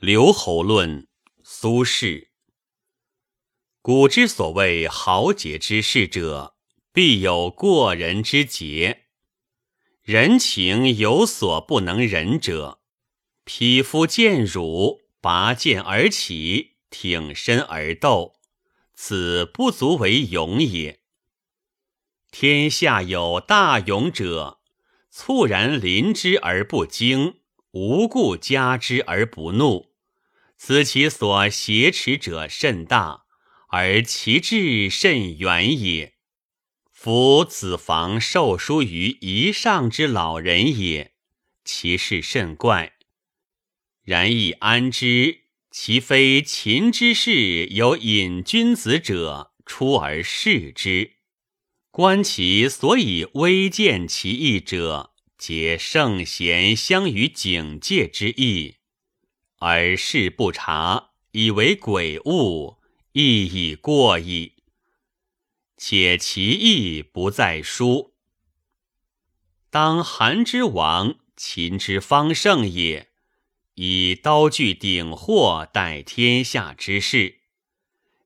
留侯论，苏轼。古之所谓豪杰之士者，必有过人之节。人情有所不能忍者，匹夫见辱，拔剑而起，挺身而斗，此不足为勇也。天下有大勇者，猝然临之而不惊，无故加之而不怒。此其所挟持者甚大，而其志甚远也。夫子房受书于一上之老人也，其事甚怪。然亦安之，其非秦之士有隐君子者出而视之，观其所以微见其意者，皆圣贤相与警戒之意。而事不察，以为鬼物，亦已过矣。且其意不在书。当韩之亡，秦之方盛也，以刀具鼎货待天下之事，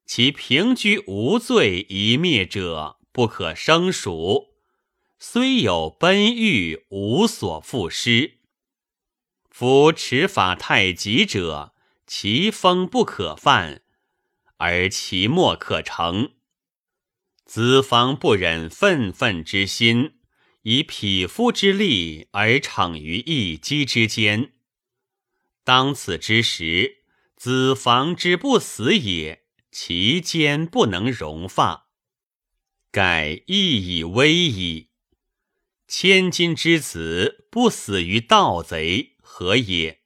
其平居无罪一灭者，不可胜数。虽有奔欲，无所复施。夫持法太极者，其风不可犯，而其末可成。子房不忍愤愤之心，以匹夫之力而逞于一击之间。当此之时，子房之不死也，其坚不能容发，盖亦以危矣。千金之子不死于盗贼。何也？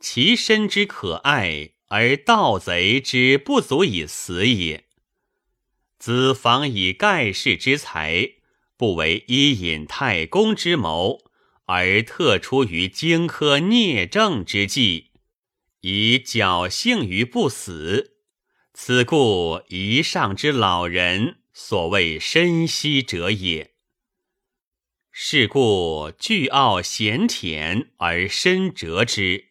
其身之可爱，而盗贼之不足以死也。子房以盖世之才，不为伊尹太公之谋，而特出于荆轲聂政之计，以侥幸于不死。此故一上之老人，所谓深息者也。是故惧傲咸田而深折之，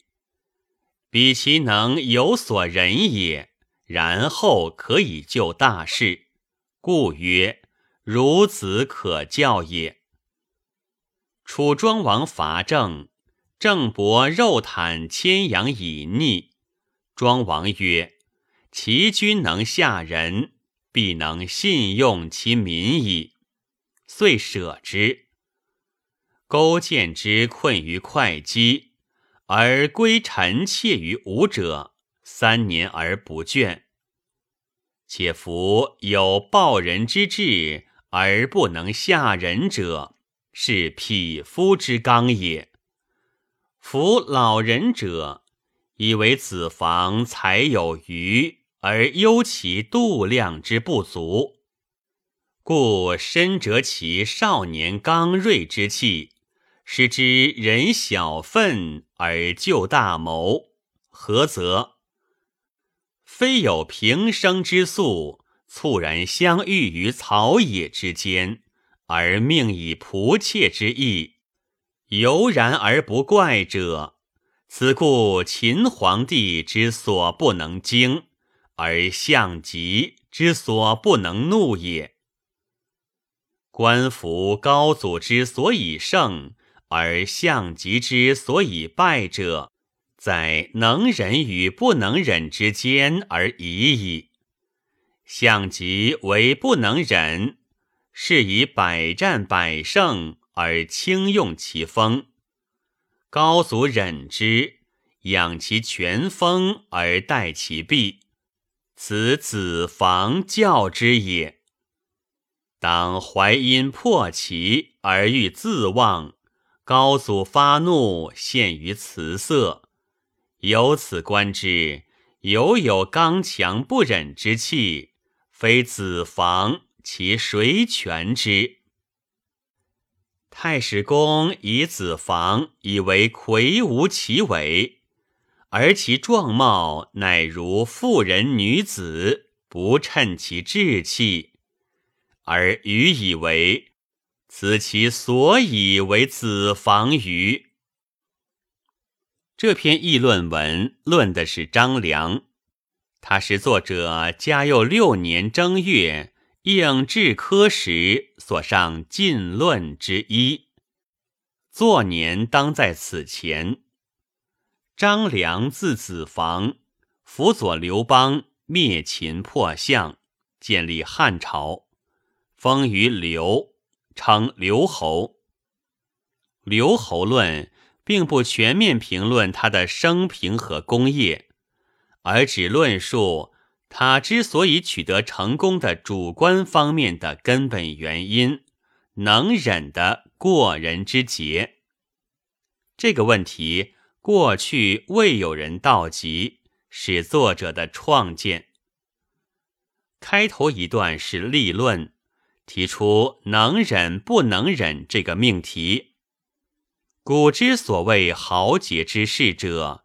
彼其能有所忍也，然后可以救大事，故曰孺子可教也。楚庄王伐郑，郑伯肉袒牵羊以逆，庄王曰：“其君能下人，必能信用其民矣。”遂舍之。勾践之困于会稽，而归臣妾于吴者，三年而不倦。且夫有报人之志而不能下人者，是匹夫之刚也。夫老人者，以为子房才有余，而忧其度量之不足，故深折其少年刚锐之气。使之人小愤而就大谋，何则？非有平生之素，猝然相遇于草野之间，而命以仆妾之意，油然而不怪者。此故秦皇帝之所不能惊，而项籍之所不能怒也。官服高祖之所以胜。而项籍之所以败者，在能忍与不能忍之间而已矣。项籍为不能忍，是以百战百胜而轻用其锋；高祖忍之，养其全锋而待其弊，此子房教之也。当淮阴破齐而欲自忘。高祖发怒，陷于辞色。由此观之，犹有刚强不忍之气，非子房，其谁全之？太史公以子房以为魁梧其伟，而其状貌乃如妇人女子，不称其志气，而予以为。此其所以为子房于。这篇议论文论的是张良，他是作者嘉佑六年正月应制科时所上进论之一，作年当在此前。张良字子房，辅佐刘邦灭秦破项，建立汉朝，封于刘，称刘侯。刘侯论。并不全面评论他的生平和功业，而只论述他之所以取得成功的主观方面的根本原因——能忍的过人之节。这个问题过去未有人道及，是作者的创建。开头一段是立论，提出能忍不能忍这个命题。古之所谓豪杰之士者，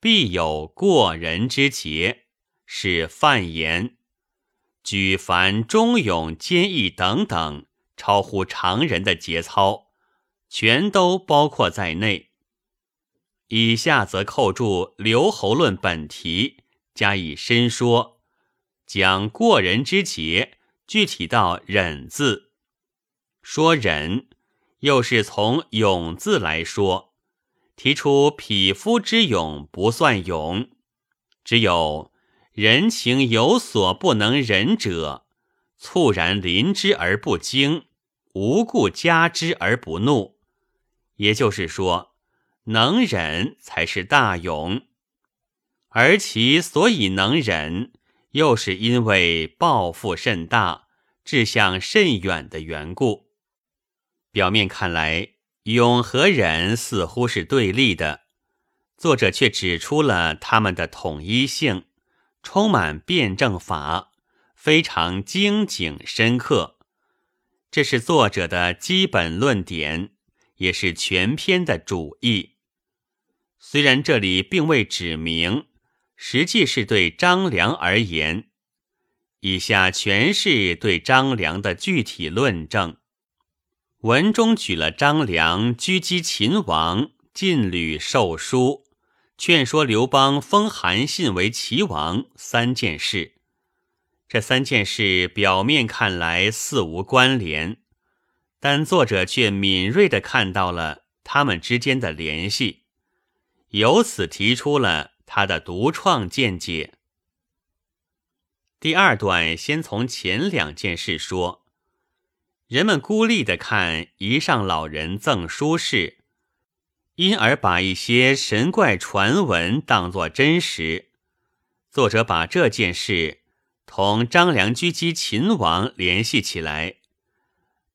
必有过人之节，是范言。举凡忠勇坚毅等等超乎常人的节操，全都包括在内。以下则扣住刘侯论本题，加以深说，将过人之节具体到忍字，说忍。又是从勇字来说，提出匹夫之勇不算勇，只有人情有所不能忍者，猝然临之而不惊，无故加之而不怒。也就是说，能忍才是大勇，而其所以能忍，又是因为抱负甚大、志向甚远的缘故。表面看来，勇和忍似乎是对立的，作者却指出了他们的统一性，充满辩证法，非常精警深刻。这是作者的基本论点，也是全篇的主意。虽然这里并未指明，实际是对张良而言。以下全是对张良的具体论证。文中举了张良狙击秦王、进吕受书、劝说刘邦封韩信为齐王三件事。这三件事表面看来似无关联，但作者却敏锐地看到了他们之间的联系，由此提出了他的独创见解。第二段先从前两件事说。人们孤立的看一上老人赠书事，因而把一些神怪传闻当作真实。作者把这件事同张良狙击秦王联系起来，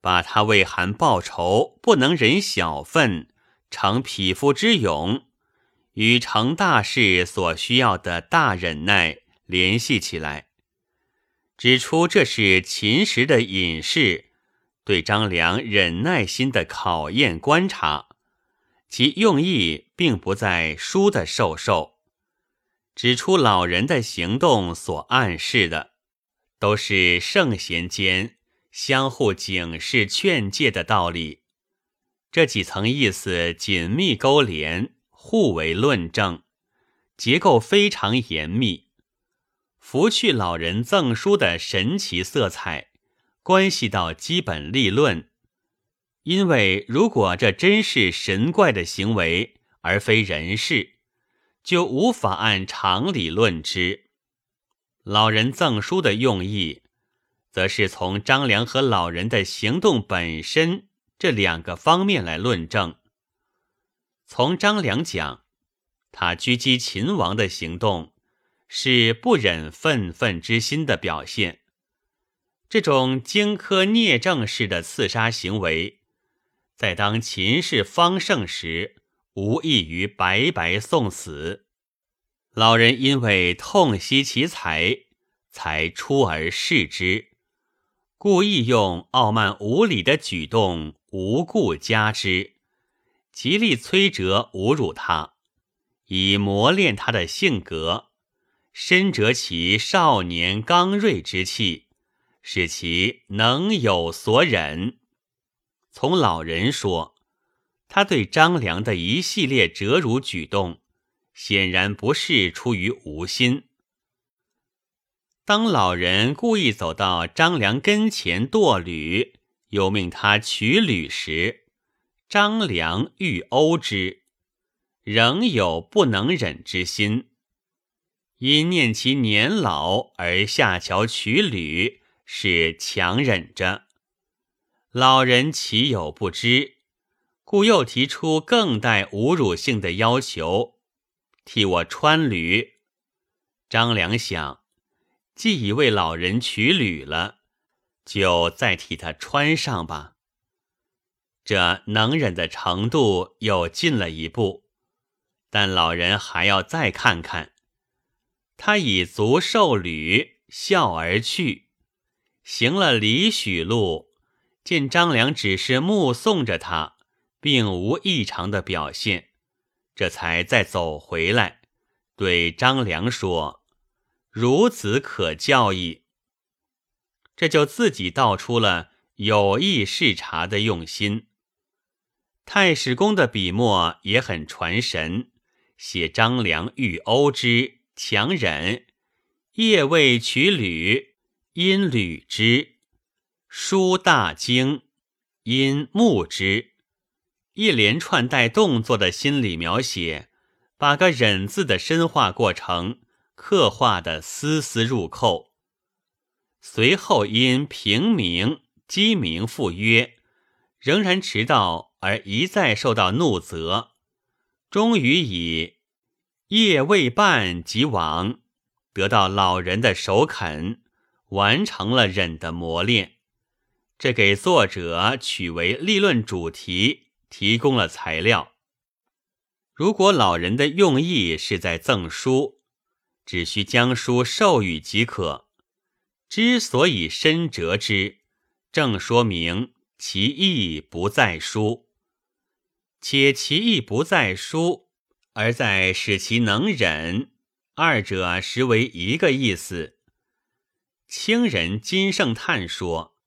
把他为韩报仇不能忍小愤，成匹夫之勇，与成大事所需要的大忍耐联系起来，指出这是秦时的隐士。对张良忍耐心的考验观察，其用意并不在书的授受，指出老人的行动所暗示的，都是圣贤间相互警示劝诫的道理。这几层意思紧密勾连，互为论证，结构非常严密，拂去老人赠书的神奇色彩。关系到基本立论，因为如果这真是神怪的行为，而非人事，就无法按常理论之。老人赠书的用意，则是从张良和老人的行动本身这两个方面来论证。从张良讲，他狙击秦王的行动，是不忍愤愤之心的表现。这种荆轲聂政式的刺杀行为，在当秦氏方盛时，无异于白白送死。老人因为痛惜其才，才出而视之，故意用傲慢无礼的举动无故加之，极力摧折侮辱他，以磨练他的性格，深折其少年刚锐之气。使其能有所忍。从老人说，他对张良的一系列折辱举动，显然不是出于无心。当老人故意走到张良跟前堕履，又命他取履时，张良欲殴之，仍有不能忍之心。因念其年老而下桥取履，是强忍着。老人岂有不知？故又提出更带侮辱性的要求，替我穿履。张良想。既已为老人取履了，就再替他穿上吧。这能忍的程度又进了一步，但老人还要再看看。他以足受履，笑而去。行了里许路，见张良只是目送着他，并无异常的表现，这才再走回来，对张良说。孺子可教矣，这就自己道出了有意视察的用心。太史公的笔墨也很传神，写张良欲殴之，强忍，夜未取履，因履之；书大惊，因目之。一连串带动作的心理描写，把个忍字的深化过程。刻画的丝丝入扣，随后因平明鸡鸣赴约，仍然迟到而一再受到怒责，终于以夜未半即亡，得到老人的首肯，完成了忍的磨练。这给作者取为立论主题提供了材料。如果老人的用意是在赠书。只需将书授予即可。之所以深折之，正说明其意不在书，且其意不在书，而在使其能忍，二者实为一个意思。清人金圣叹说：“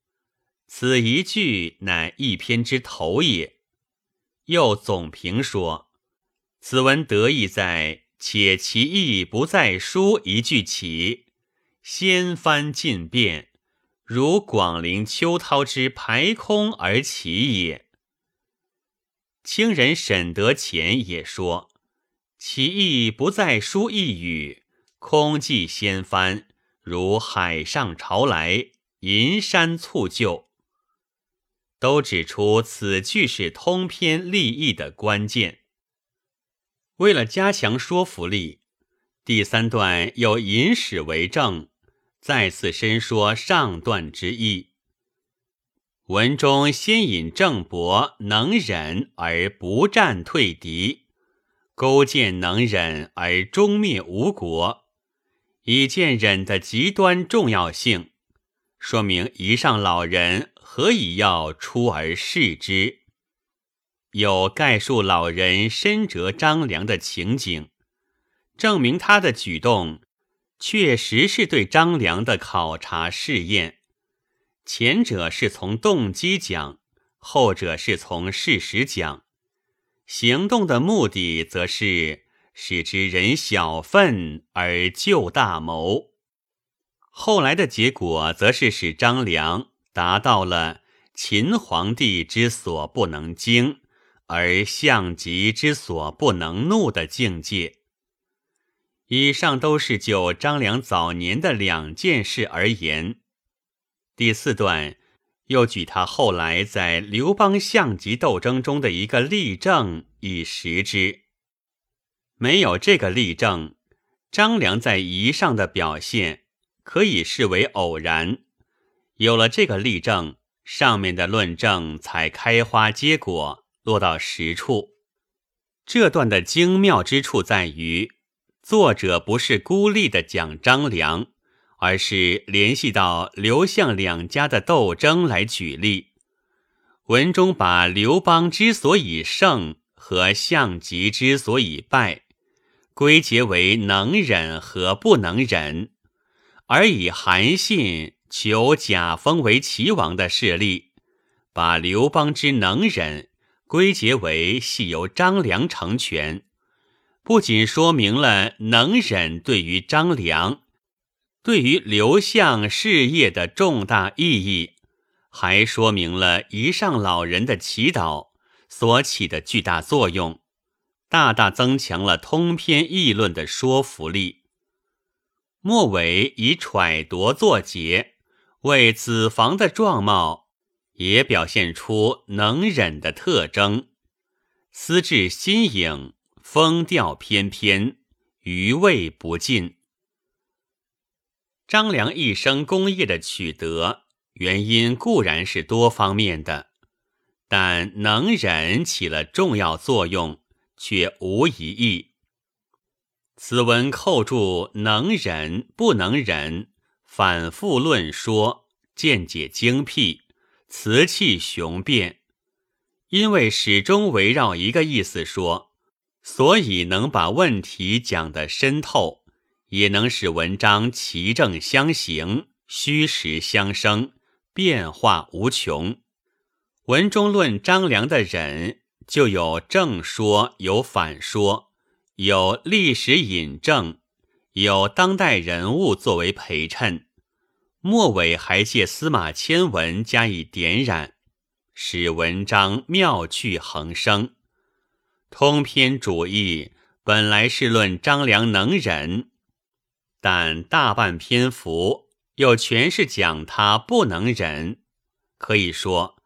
此一句乃一篇之头也。”又总评说：“此文得意在。”且其意不在书一句起，先翻进变，如广陵秋涛之排空而起也。清人沈德潜也说，其意不在书一语，空寂掀翻，如海上潮来，银山促就，都指出此句是通篇立意的关键。为了加强说服力，第三段有引史为证，再次申说上段之意。文中先引郑伯能忍而不战退敌，勾践能忍而终灭吴国，以见忍的极端重要性，说明以上老人何以要出而示之。有概述老人深折张良的情景，证明他的举动确实是对张良的考察试验。前者是从动机讲，后者是从事实讲。行动的目的则是使之人小愤而救大谋。后来的结果则是使张良达到了秦皇帝之所不能惊。而项籍之所不能怒的境界，以上都是就张良早年的两件事而言。第四段又举他后来在刘邦项籍斗争中的一个例证以实之。没有这个例证，张良在仪上的表现可以视为偶然；有了这个例证，上面的论证才开花结果。落到实处，这段的精妙之处在于，作者不是孤立的讲张良，而是联系到刘项两家的斗争来举例。文中把刘邦之所以胜和项籍之所以败，归结为能忍和不能忍，而以韩信求贾封为齐王的事例，把刘邦之能忍。归结为系由张良成全，不仅说明了能忍对于张良、对于刘向事业的重大意义，还说明了一上老人的祈祷所起的巨大作用，大大增强了通篇议论的说服力。末尾以揣度作结，为子房的状貌也表现出能忍的特征，思至新颖。风调翩翩，余味不尽。张良一生功业的取得，原因固然是多方面的，但能忍起了重要作用，却无疑义。此文扣住“能忍”“不能忍”，反复论说，见解精辟，词气雄辩，因为始终围绕一个意思说。所以能把问题讲得深透，也能使文章奇正相形，虚实相生，变化无穷。文中论张良的忍，就有正说，有反说，有历史引证，有当代人物作为陪衬。末尾还借司马迁文加以点染，使文章妙趣横生。通篇主义本来是论张良能忍，但大半篇幅又全是讲他不能忍。可以说，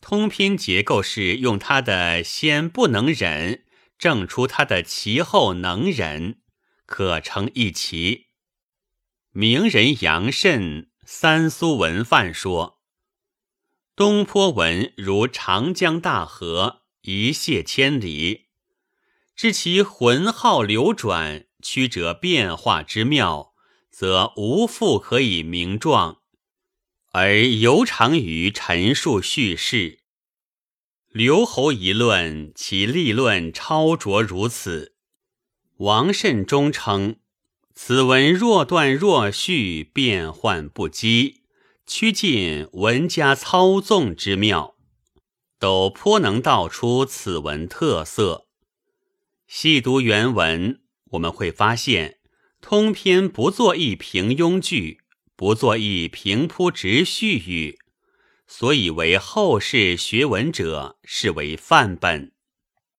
通篇结构是用他的先不能忍，证出他的其后能忍，可称一奇。名人杨慎三苏文范说：“东坡文如长江大河，一泻千里。”知其浑浩流转、曲折变化之妙，则无复可以名状，而尤长于陈述叙事。刘侯一论，其立论超卓如此。王慎中称此文若断若续，变幻不羁，趋近文家操纵之妙，都颇能道出此文特色。细读原文，我们会发现，通篇不做一平庸句，不做一平铺直叙语，所以为后世学文者视为范本。